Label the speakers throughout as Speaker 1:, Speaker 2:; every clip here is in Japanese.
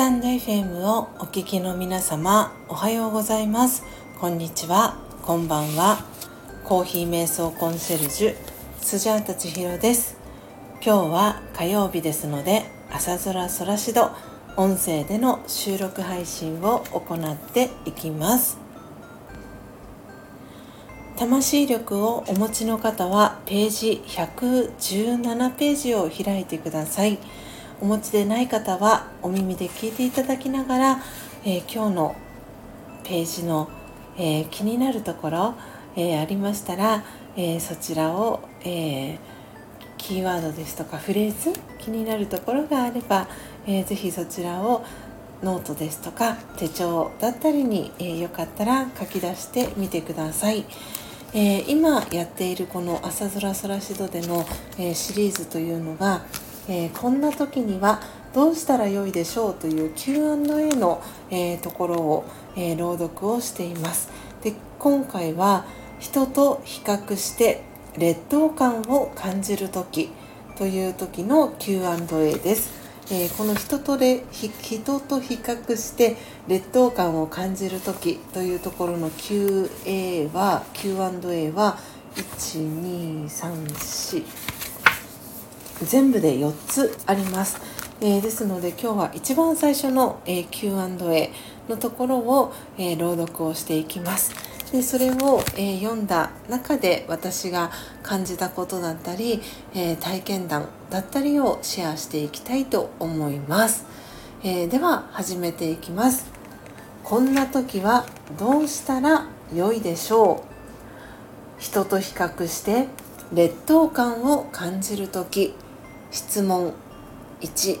Speaker 1: タンド FM をお聞きの皆様おはようございます。こんにちは。こんばんは。コーヒー瞑想コンシェルジュスジャータ千尋です。今日は火曜日ですので朝空空しど音声での収録配信を行っていきます。魂力をお持ちの方はページ117ページを開いてください。お持ちでない方はお耳で聞いていただきながら、えー、今日のページの、えー、気になるところ、えー、ありましたら、えそちらを、えキーワードですとかフレーズ気になるところがあれば、えー、ぜひそちらをノートですとか手帳だったりに、えよかったら書き出してみてください。え今やっているこの「あさぞらソラシド」での、えシリーズというのがえー、こんな時にはどうしたらよいでしょうという Q&A の、えー、ところを、えー、朗読をしています。で今回は人と比較して劣等感を感じる時という時の Q&A です、えー、この人とで人と比較して劣等感を感じる時というところの QA は Q&A は1234全部で4つあります、えー、ですので今日は一番最初の、えー、Q&A のところを、えー、朗読をしていきます。でそれを、え読んだ中で私が感じたことだったり、え体験談だったりをシェアしていきたいと思います、えでは始めていきます。こんな時はどうしたら良いでしょう？人と比較して劣等感を感じる時。質問1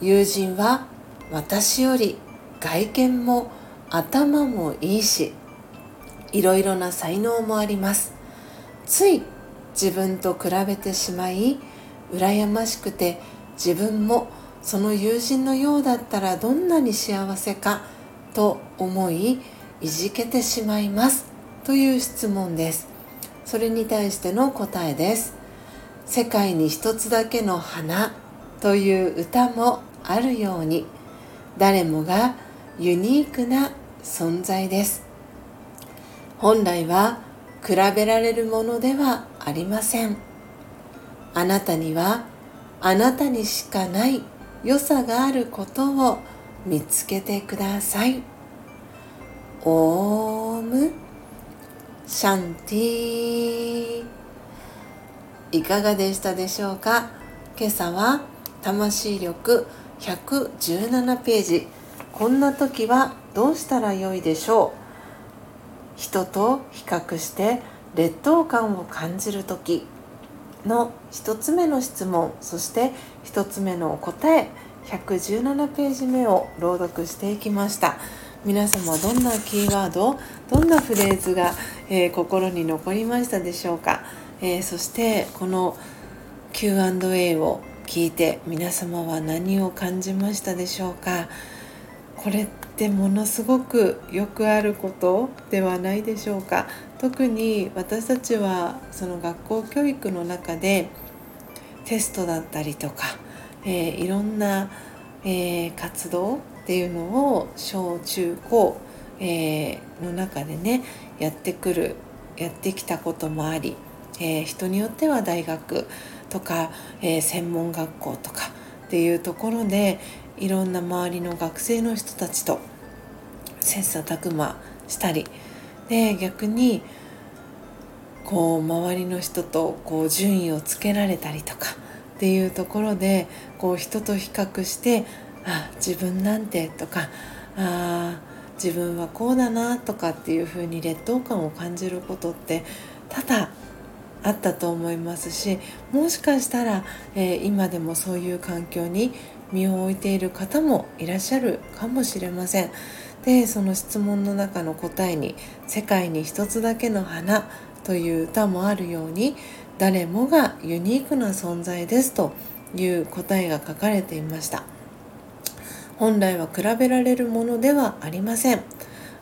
Speaker 1: 友人は私より外見も頭もいいしいろいろな才能もあります。つい自分と比べてしまい羨ましくて自分もその友人のようだったらどんなに幸せかと思いいじけてしまいます。という質問です。それに対しての答えです。世界に一つだけの花という歌もあるように誰もがユニークな存在です。本来は比べられるものではありません。あなたにはあなたにしかない良さがあることを見つけてください。オームシャンティー。いかがでしたでしょうか？今朝は魂力117ページ。こんな時はどうしたらよいでしょう？人と比較して劣等感を感じる時の1つ目の質問。そして1つ目の答え。117ページ目を朗読していきました。皆様どんなキーワードどんなフレーズが、えー、心に残りましたでしょうか？えー、そしてこの Q&A を聞いて皆様は何を感じましたでしょうか？これってものすごくよくあることではないでしょうか？特に私たちはその学校教育の中でテストだったりとか、えー、いろんな、えー、活動っていうのを小中高、えー、の中でねやってくるやってきたこともありえー、人によっては大学とか、えー、専門学校とかっていうところでいろんな周りの学生の人たちと切磋琢磨したりで逆にこう周りの人とこう順位をつけられたりとかっていうところでこう人と比較してあ自分なんてとかあ自分はこうだなとかっていうふうに劣等感を感じることって多々あったと思いますしもしかしたら、えー、今でもそういう環境に身を置いている方もいらっしゃるかもしれません。でその質問の中の答えに「世界に一つだけの花」という歌もあるように誰もがユニークな存在ですという答えが書かれていました本来は比べられるものではありません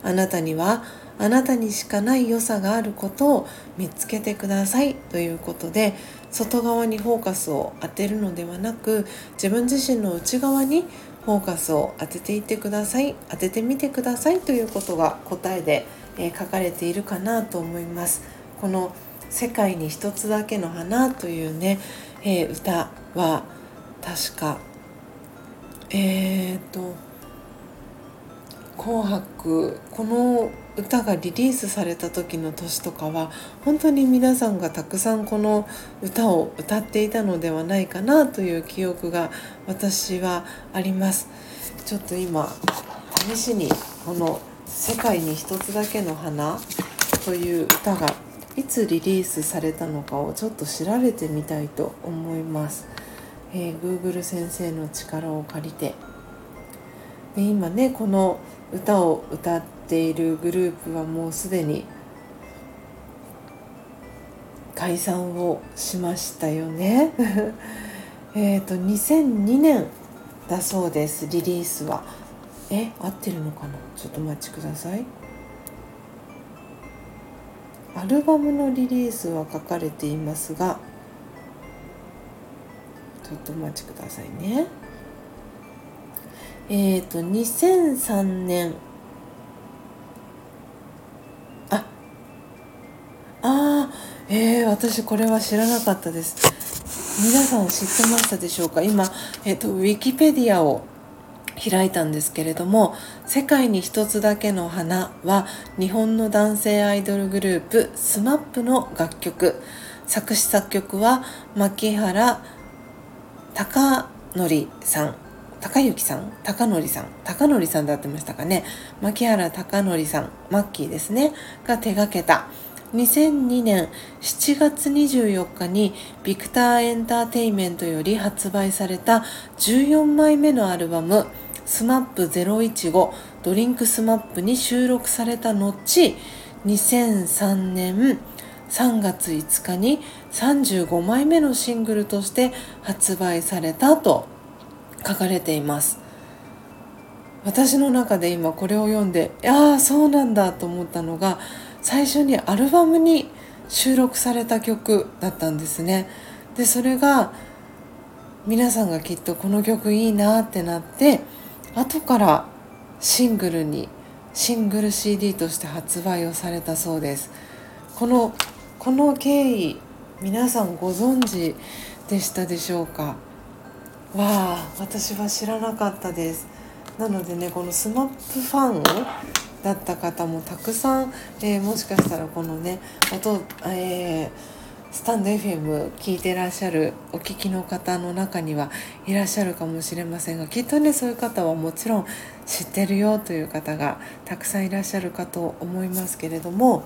Speaker 1: あなたにはあなたにしかない良さがあることを見つけてください。ということで外側にフォーカスを当てるのではなく自分自身の内側にフォーカスを当てていってください。当ててみてください。ということが答えで、え、書かれているかなと思います。この「世界に一つだけの花」というね、えー、歌は確かえっ、と「紅白」この歌がリリースされた時の年とかは本当に皆さんがたくさんこの歌を歌っていたのではないかなという記憶が私はあります。ちょっと今試しにこの「世界に一つだけの花」という歌がいつリリースされたのかをちょっと調べてみたいと思います、えー、Google 先生の力を借りて。で今ねこの歌を歌っているグループはもうすでに解散をしましたよね。えっと2002年だそうですリリースは。え合ってるのかな？ちょっとお待ちください。アルバムのリリースは書かれていますがちょっとお待ちくださいね。えっ、ー、と2003年。あ。あえー、私これは知らなかったです。皆さん知ってましたでしょうか？今、えーと、ウィキペディアを開いたんですけれども「世界に一つだけの花」は日本の男性アイドルグループ SMAP の楽曲。作詞作曲は牧原貴則さん。高之さん高則さん高則さんで合ってましたかね。槇原敬之さんマッキーですね。が手がけた。2002年7月24日にビクターエンターテイメントより発売された14枚目のアルバム SMAP015 Drink! Smap!に収録された後2003年3月5日に35枚目のシングルとして発売されたと。書かれています。私の中で今これを読んでああそうなんだと思ったのが最初にアルバムに収録された曲だったんですね。でそれが皆さんがきっとこの曲いいなってなって後からシングルにシングル CD として発売をされたそうです。このこの経緯皆さんご存知でしたでしょうか？わあ私は知らなかったです。なのでねこの SMAP ファンだった方もたくさん、えー、もしかしたらこのね音、えー、スタンド FM 聞いてらっしゃるお聞きの方の中にはいらっしゃるかもしれませんがきっとねそういう方はもちろん知ってるよという方がたくさんいらっしゃるかと思いますけれども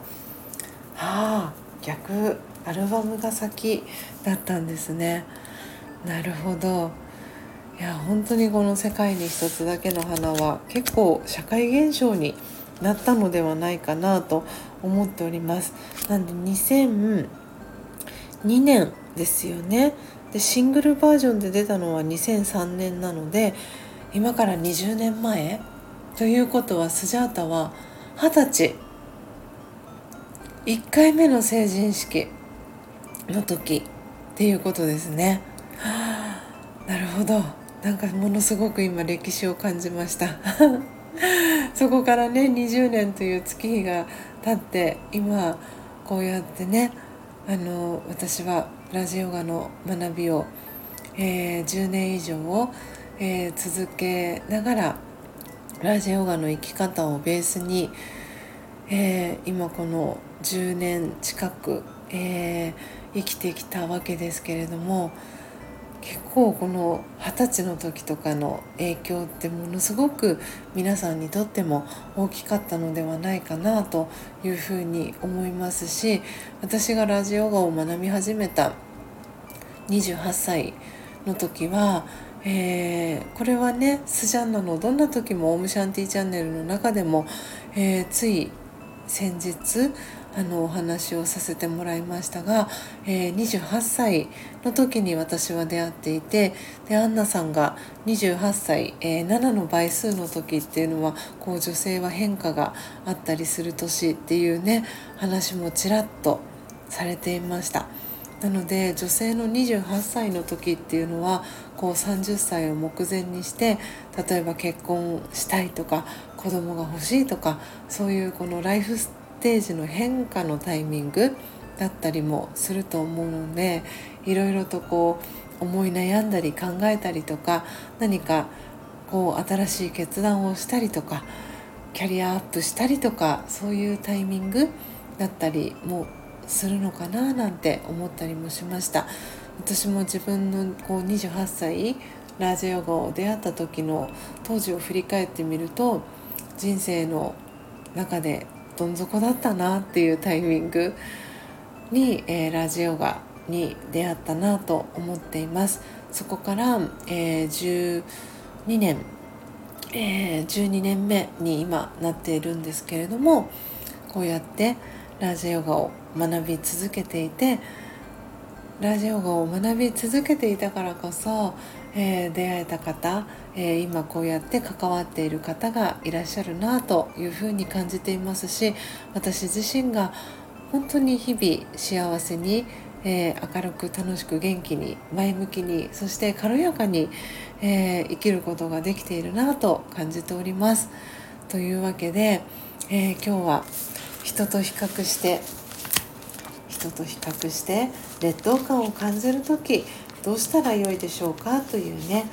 Speaker 1: はあ逆アルバムが先だったんですね。なるほど。いや本当にこの「世界に一つだけの花」は結構社会現象になったのではないかなと思っております。なんで2002年ですよね。でシングルバージョンで出たのは2003年なので今から20年前。ということはスジャータは二十歳。1回目の成人式の時っていうことですね。なるほど。なんかものすごく今歴史を感じました。そこからね20年という月日が経って今こうやってねあの私はラジオガの学びを、えー、10年以上を、えー、続けながらラジオガの生き方をベースに、えー、今この10年近く、え生きてきたわけですけれども結構この二十歳の時とかの影響ってものすごく皆さんにとっても大きかったのではないかなというふうに思いますし私がラジオガを学び始めた28歳の時は、えー、これはねスジャンナのどんな時もオムシャンティーチャンネルの中でも、えー、つい先日あのお話をさせてもらいましたが、えー、28歳の時に私は出会っていてでアンナさんが28歳、えー、7の倍数の時っていうのはこう女性は変化があったりする年っていうね話もちらっとされていました。なので女性の28歳の時っていうのはこう30歳を目前にして例えば結婚したいとか子供が欲しいとかそういうこのライフステージの変化のタイミングだったりもすると思うのでいろいろとこう思い悩んだり考えたりとか何かこう新しい決断をしたりとかキャリアアップしたりとかそういうタイミングだったりもするのかななんて思ったりもしました。私も自分のこう28歳ラージヨガを出会った時の当時を振り返ってみると人生の中でどん底だったなっていうタイミングに、えー、ラジオガに出会ったなと思っています。そこから、えー、12年、えー、12年目に今なっているんですけれどもこうやってラジオガを学び続けていてラジオガを学び続けていたからこそ、えー、出会えた方、えー、今こうやって関わっている方がいらっしゃるなというふうに感じていますし私自身が本当に日々幸せに、えー、明るく楽しく元気に前向きにそして軽やかに、え、生きることができているなと感じております。というわけで、え、今日は人と比較して人と比較して劣等感を感じる時どうしたらよいでしょうか？というね。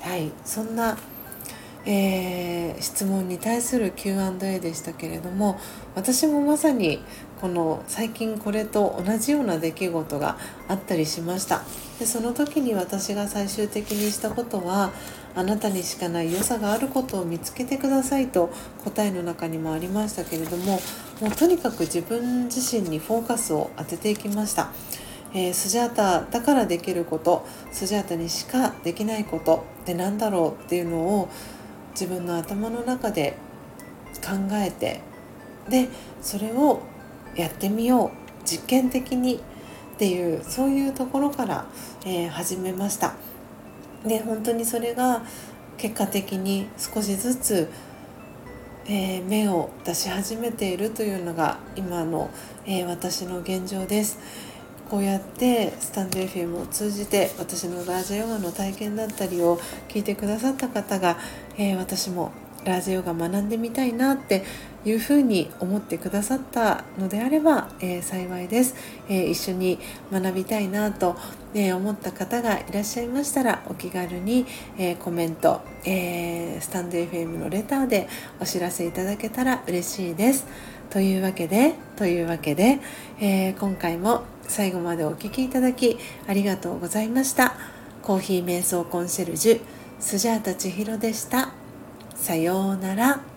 Speaker 1: はい。そんなえー、質問に対する Q&A でしたけれども私もまさにこの最近これと同じような出来事があったりしました。でその時に私が最終的にしたことはあなたにしかない良さがあることを見つけてくださいと答えの中にもありましたけれどももうとにかく自分自身にフォーカスを当てていきました。えー、スジャータだからできることスジャータにしかできないことって何だろうっていうのを自分の頭の中で考えてでそれをやってみよう実験的にっていうそういうところから、えー、始めました。で本当にそれが結果的に少しずつ、えー、芽を出し始めているというのが今の、えー、私の現状です。こうやってスタンド FM を通じて私のラージヨガの体験だったりを聞いてくださった方が、えー、私もラージヨガ学んでみたいなっていうふうに思ってくださったのであれば、えー、幸いです、えー、一緒に学びたいなと、え思った方がいらっしゃいましたらお気軽に、えコメント、えスタンド FM のレターでお知らせいただけたら嬉しいです。というわけでというわけで、え今回も最後までお聴きいただきありがとうございました。コーヒー瞑想コンシェルジュスジャータ千尋でした。さようなら。